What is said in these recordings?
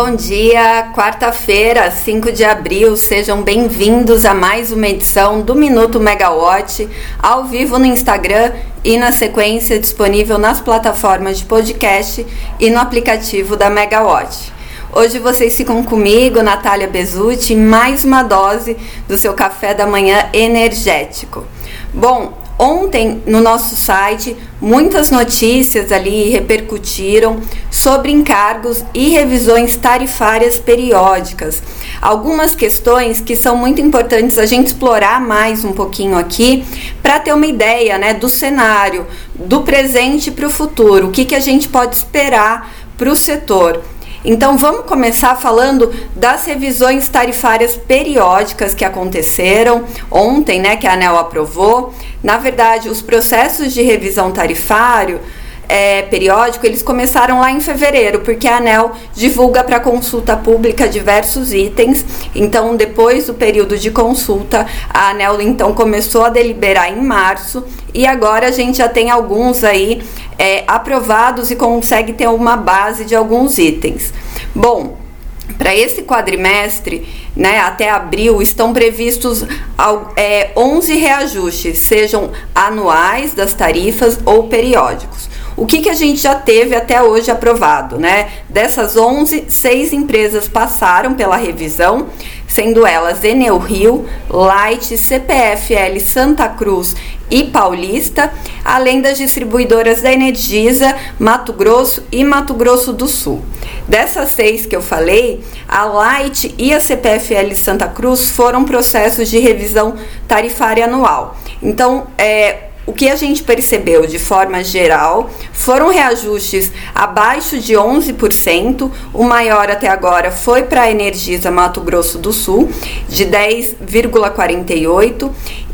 Bom dia, quarta-feira, 5 de abril. Sejam bem-vindos a mais uma edição do Minuto Megawatt, ao vivo no Instagram e na sequência disponível nas plataformas de podcast e no aplicativo da Megawatt. Hoje vocês ficam comigo, Natália Bezutti, mais uma dose do seu café da manhã energético. Bom, Ontem, no nosso site, muitas notícias ali repercutiram sobre encargos e revisões tarifárias periódicas. Algumas questões que são muito importantes a gente explorar mais um pouquinho aqui para ter uma ideia né, do cenário, do presente para o futuro, o que, que a gente pode esperar para o setor. Então vamos começar falando das revisões tarifárias periódicas que aconteceram ontem, né, que a ANEL aprovou. Na verdade, os processos de revisão tarifário é, periódico, eles começaram lá em fevereiro, porque a ANEL divulga para consulta pública diversos itens. Então, depois do período de consulta, a ANEL então começou a deliberar em março e agora a gente já tem alguns aí é, aprovados e consegue ter uma base de alguns itens. Bom, para esse quadrimestre, né, até abril, estão previstos é, 11 reajustes, sejam anuais das tarifas ou periódicos. O que, que a gente já teve até hoje aprovado, né? Dessas 11, seis empresas passaram pela revisão, sendo elas Enel Rio, Light, CPFL Santa Cruz e Paulista, além das distribuidoras da Energisa, Mato Grosso e Mato Grosso do Sul. Dessas seis que eu falei, a Light e a CPFL Santa Cruz foram processos de revisão tarifária anual. Então, é, o que a gente percebeu de forma geral foram reajustes abaixo de 11%, o maior até agora foi para a Energisa Mato Grosso do Sul, de 10,48%.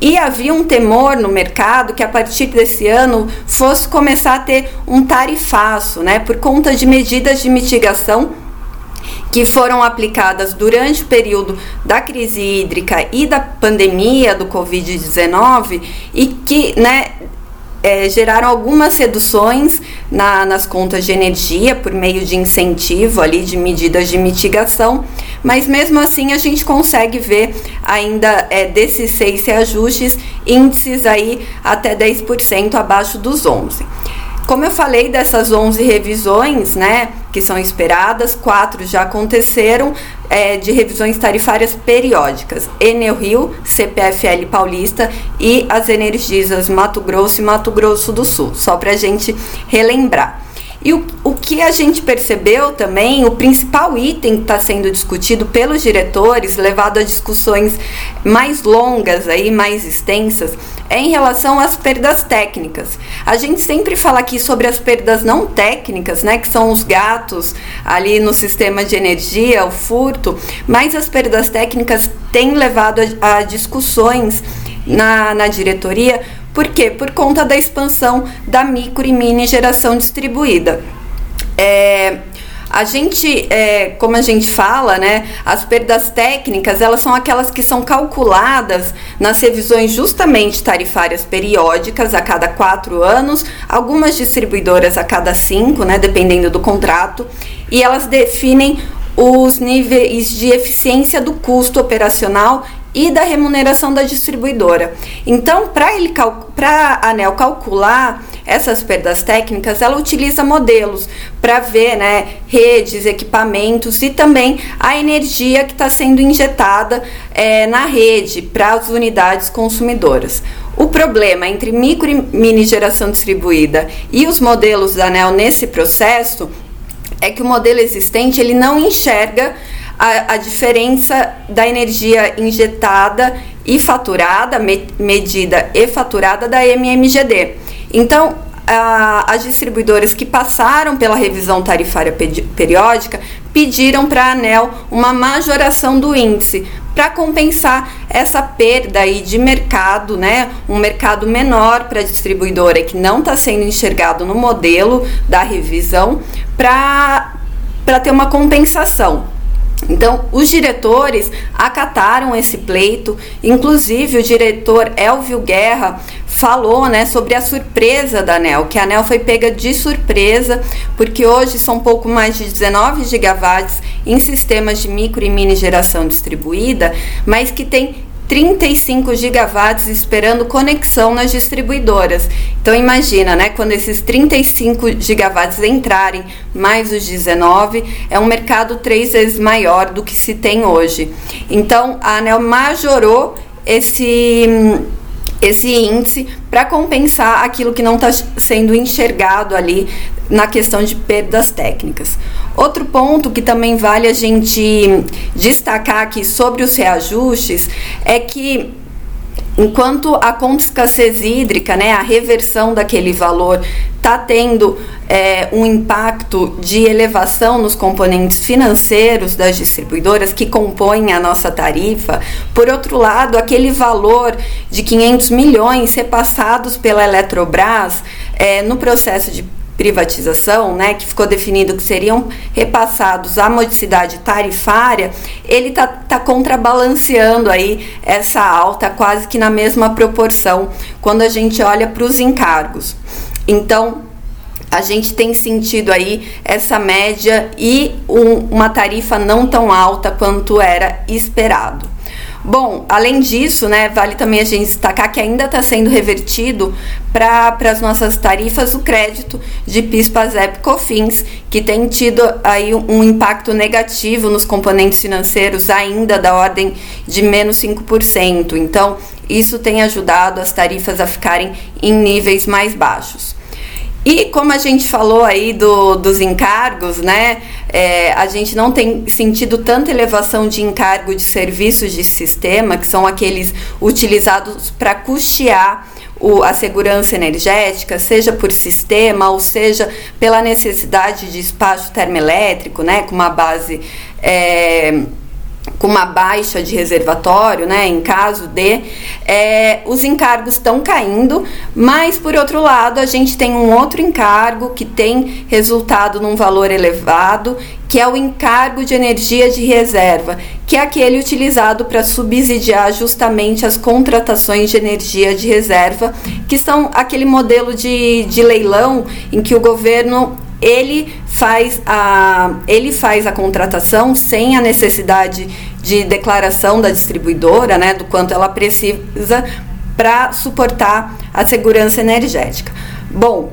E havia um temor no mercado que a partir desse ano fosse começar a ter um tarifaço, né, por conta de medidas de mitigação que foram aplicadas durante o período da crise hídrica e da pandemia do Covid-19 e que né, é, geraram algumas reduções na, nas contas de energia por meio de incentivo ali de medidas de mitigação, mas mesmo assim a gente consegue ver ainda é, desses seis reajustes índices aí até 10% abaixo dos 11. Como eu falei dessas 11 revisões, né, que são esperadas, quatro já aconteceram é, de revisões tarifárias periódicas: Enel Rio, CPFL Paulista e as Energisas Mato Grosso e Mato Grosso do Sul, só para a gente relembrar. E o, o que a gente percebeu também, o principal item que está sendo discutido pelos diretores, levado a discussões mais longas, aí, mais extensas, é em relação às perdas técnicas. A gente sempre fala aqui sobre as perdas não técnicas, né, que são os gatos ali no sistema de energia, o furto, mas as perdas técnicas têm levado a, a discussões na, na diretoria por quê? Por conta da expansão da micro e mini geração distribuída. É, a gente, é, como a gente fala, né, as perdas técnicas, elas são aquelas que são calculadas nas revisões justamente tarifárias periódicas a cada quatro anos, algumas distribuidoras a cada cinco, né, dependendo do contrato, e elas definem os níveis de eficiência do custo operacional e da remuneração da distribuidora. Então, para a ANEL calcular essas perdas técnicas, ela utiliza modelos para ver né, redes, equipamentos e também a energia que está sendo injetada é, na rede para as unidades consumidoras. O problema entre micro e mini geração distribuída e os modelos da ANEL nesse processo é que o modelo existente ele não enxerga a, a diferença da energia injetada e faturada, me, medida e faturada da MMGD. Então, a, as distribuidoras que passaram pela revisão tarifária periódica pediram para a ANEL uma majoração do índice para compensar essa perda aí de mercado, né? Um mercado menor para a distribuidora que não está sendo enxergado no modelo da revisão para ter uma compensação. Então, os diretores acataram esse pleito, inclusive o diretor Elvio Guerra falou né, sobre a surpresa da ANEL, que a ANEL foi pega de surpresa, porque hoje são pouco mais de 19 gigawatts em sistemas de micro e mini geração distribuída, mas que tem 35 gigawatts esperando conexão nas distribuidoras. Então imagina, né, quando esses 35 gigawatts entrarem, mais os 19, é um mercado três vezes maior do que se tem hoje. Então a ANEL majorou esse esse índice para compensar aquilo que não está sendo enxergado ali na questão de perdas técnicas. Outro ponto que também vale a gente destacar aqui sobre os reajustes é que enquanto a conta escassez hídrica, né, a reversão daquele valor, está tendo é, um impacto de elevação nos componentes financeiros das distribuidoras que compõem a nossa tarifa. Por outro lado, aquele valor de 500 milhões repassados pela Eletrobras é, no processo de privatização, né, que ficou definido que seriam repassados à modicidade tarifária, ele está tá contrabalanceando aí essa alta quase que na mesma proporção quando a gente olha para os encargos. Então, a gente tem sentido aí essa média e um, uma tarifa não tão alta quanto era esperado. Bom, além disso, né, vale também a gente destacar que ainda está sendo revertido para as nossas tarifas o crédito de PIS, PASEP, COFINS, que tem tido aí um impacto negativo nos componentes financeiros ainda da ordem de menos 5%. Então, isso tem ajudado as tarifas a ficarem em níveis mais baixos. E como a gente falou aí do, dos encargos, né? É, a gente não tem sentido tanta elevação de encargo de serviços de sistema, que são aqueles utilizados para custear o, a segurança energética, seja por sistema ou seja pela necessidade de espaço termoelétrico, né? Com uma base. É, com uma baixa de reservatório, né, em caso de, é, os encargos estão caindo, mas por outro lado a gente tem um outro encargo que tem resultado num valor elevado, que é o encargo de energia de reserva, que é aquele utilizado para subsidiar justamente as contratações de energia de reserva, que são aquele modelo de, de leilão em que o governo ele faz a, ele faz a contratação sem a necessidade de declaração da distribuidora, né, do quanto ela precisa para suportar a segurança energética. Bom,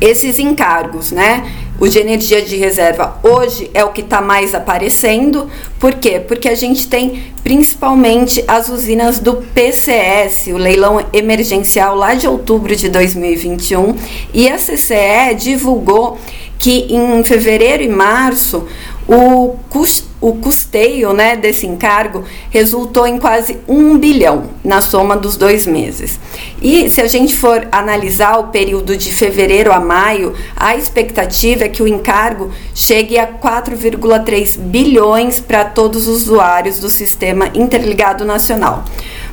esses encargos, né? O de energia de reserva hoje é o que está mais aparecendo. Por quê? Porque a gente tem principalmente as usinas do PCS, o leilão emergencial lá de outubro de 2021, e a CCE divulgou que em fevereiro e março o, custo, o custeio né, desse encargo resultou em quase um bilhão na soma dos dois meses. E se a gente for analisar o período de fevereiro a maio, a expectativa é que o encargo chegue a 4,3 bilhões para todos os usuários do Sistema Interligado Nacional.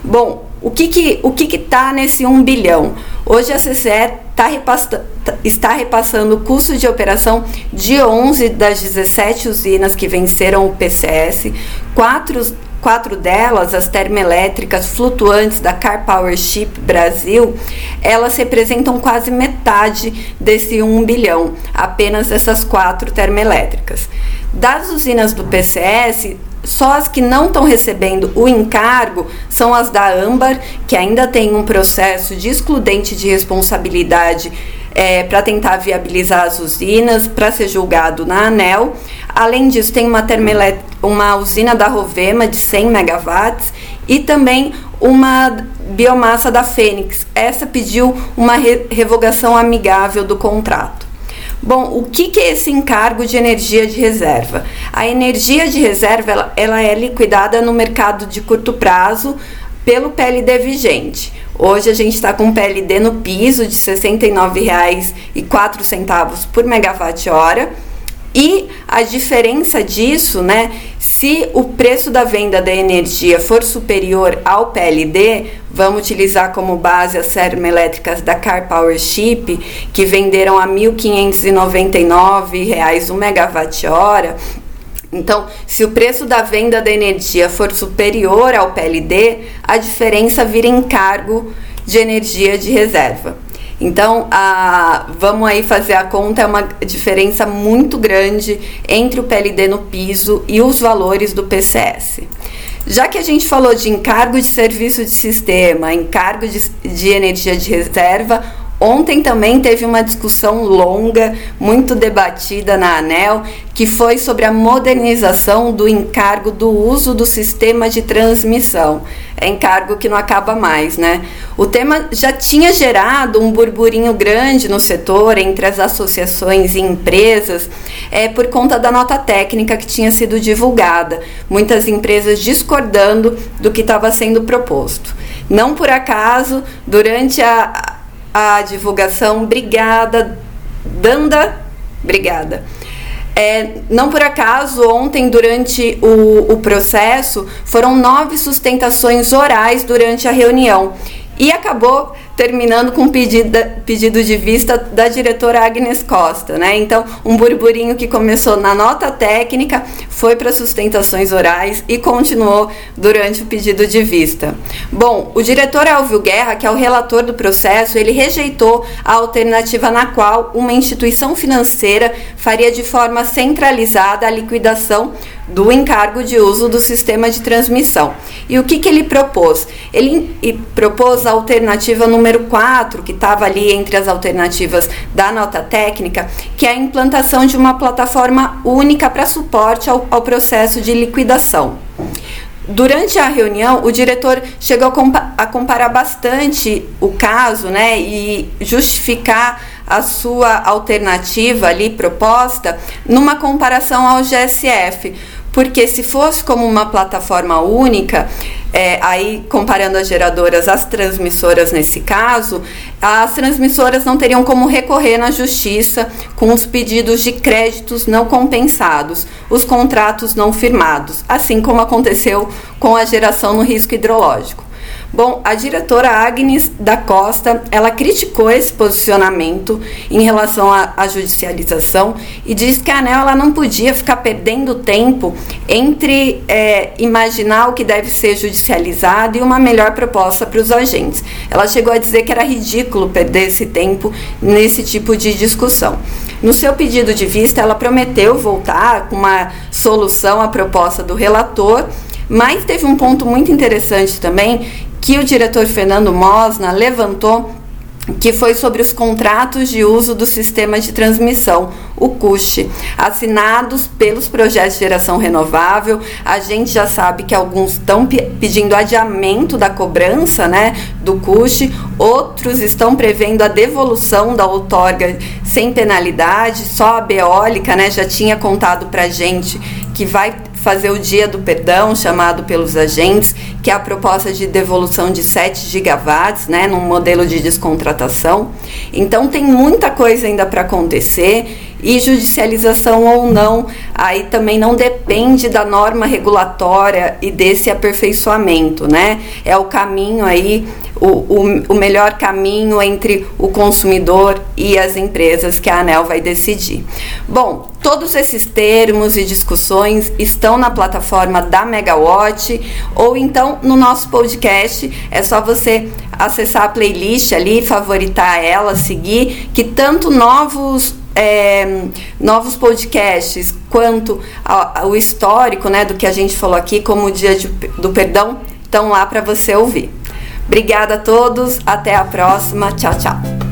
Bom, o que, que, o que está nesse 1 bilhão? Hoje a CCE tá repassa, está repassando o custo de operação de 11 das 17 usinas que venceram o PCS, quatro, quatro delas, as termoelétricas flutuantes da Car Power Ship Brasil, elas representam quase metade desse 1 bilhão, apenas essas quatro termoelétricas. Das usinas do PCS, só as que não estão recebendo o encargo são as da âmbar, que ainda tem um processo de excludente de responsabilidade é, para tentar viabilizar as usinas, para ser julgado na ANEL. Além disso, tem uma, uma usina da Rovema de 100 megawatts e também uma biomassa da Fênix. Essa pediu uma re revogação amigável do contrato. Bom, o que, que é esse encargo de energia de reserva? A energia de reserva ela, ela é liquidada no mercado de curto prazo pelo PLD vigente. Hoje a gente está com PLD no piso de R$ 69,04 por megawatt-hora e a diferença disso, né, se o preço da venda da energia for superior ao PLD, vamos utilizar como base as termoelétricas da Car Power Ship, que venderam a R$ 1.599 o megawatt-hora. Então, se o preço da venda da energia for superior ao PLD, a diferença vira encargo de energia de reserva. Então, a, vamos aí fazer a conta, é uma diferença muito grande entre o PLD no piso e os valores do PCS. Já que a gente falou de encargo de serviço de sistema, encargo de, de energia de reserva, Ontem também teve uma discussão longa, muito debatida na ANEL, que foi sobre a modernização do encargo do uso do sistema de transmissão. É encargo que não acaba mais, né? O tema já tinha gerado um burburinho grande no setor, entre as associações e empresas, é, por conta da nota técnica que tinha sido divulgada. Muitas empresas discordando do que estava sendo proposto. Não por acaso, durante a a divulgação. Obrigada, Danda. Obrigada. É, não por acaso, ontem, durante o, o processo, foram nove sustentações orais durante a reunião. E acabou terminando com pedido, pedido de vista da diretora Agnes Costa, né? Então, um burburinho que começou na nota técnica, foi para sustentações orais e continuou durante o pedido de vista. Bom, o diretor Elvio Guerra, que é o relator do processo, ele rejeitou a alternativa na qual uma instituição financeira faria de forma centralizada a liquidação do encargo de uso do sistema de transmissão. E o que, que ele propôs? Ele propôs a alternativa número 4, que estava ali entre as alternativas da nota técnica, que é a implantação de uma plataforma única para suporte ao, ao processo de liquidação. Durante a reunião, o diretor chegou a comparar bastante o caso né, e justificar a sua alternativa ali proposta numa comparação ao GSF porque se fosse como uma plataforma única, é, aí comparando as geradoras às transmissoras nesse caso, as transmissoras não teriam como recorrer na justiça com os pedidos de créditos não compensados, os contratos não firmados, assim como aconteceu com a geração no risco hidrológico. Bom, a diretora Agnes da Costa, ela criticou esse posicionamento em relação à, judicialização e disse que a ANEL ela não podia ficar perdendo tempo entre é, imaginar o que deve ser judicializado e uma melhor proposta para os agentes. Ela chegou a dizer que era ridículo perder esse tempo nesse tipo de discussão. No seu pedido de vista, ela prometeu voltar com uma solução à proposta do relator mas teve um ponto muito interessante também que o diretor Fernando Mosna levantou que foi sobre os contratos de uso do sistema de transmissão, o CUSH, assinados pelos projetos de geração renovável. A gente já sabe que alguns estão pedindo adiamento da cobrança né, do CUSH, outros estão prevendo a devolução da outorga sem penalidade, só a Beólica né, já tinha contado para a gente que vai fazer o Dia do Perdão, chamado pelos agentes, que é a proposta de devolução de 7 gigawatts, né, num modelo de descontratação. Então tem muita coisa ainda para acontecer e judicialização ou não, aí também não depende da norma regulatória e desse aperfeiçoamento, né? É o caminho aí o, o, o, melhor caminho entre o consumidor e as empresas que a ANEL vai decidir. Bom, todos esses termos e discussões estão na plataforma da Megawatt ou então no nosso podcast. É só você acessar a playlist ali, favoritar ela, seguir, que tanto novos é, novos podcasts quanto ao histórico né, do que a gente falou aqui, como o Dia de, do Perdão, estão lá para você ouvir. Obrigada a todos, até a próxima, tchau, tchau.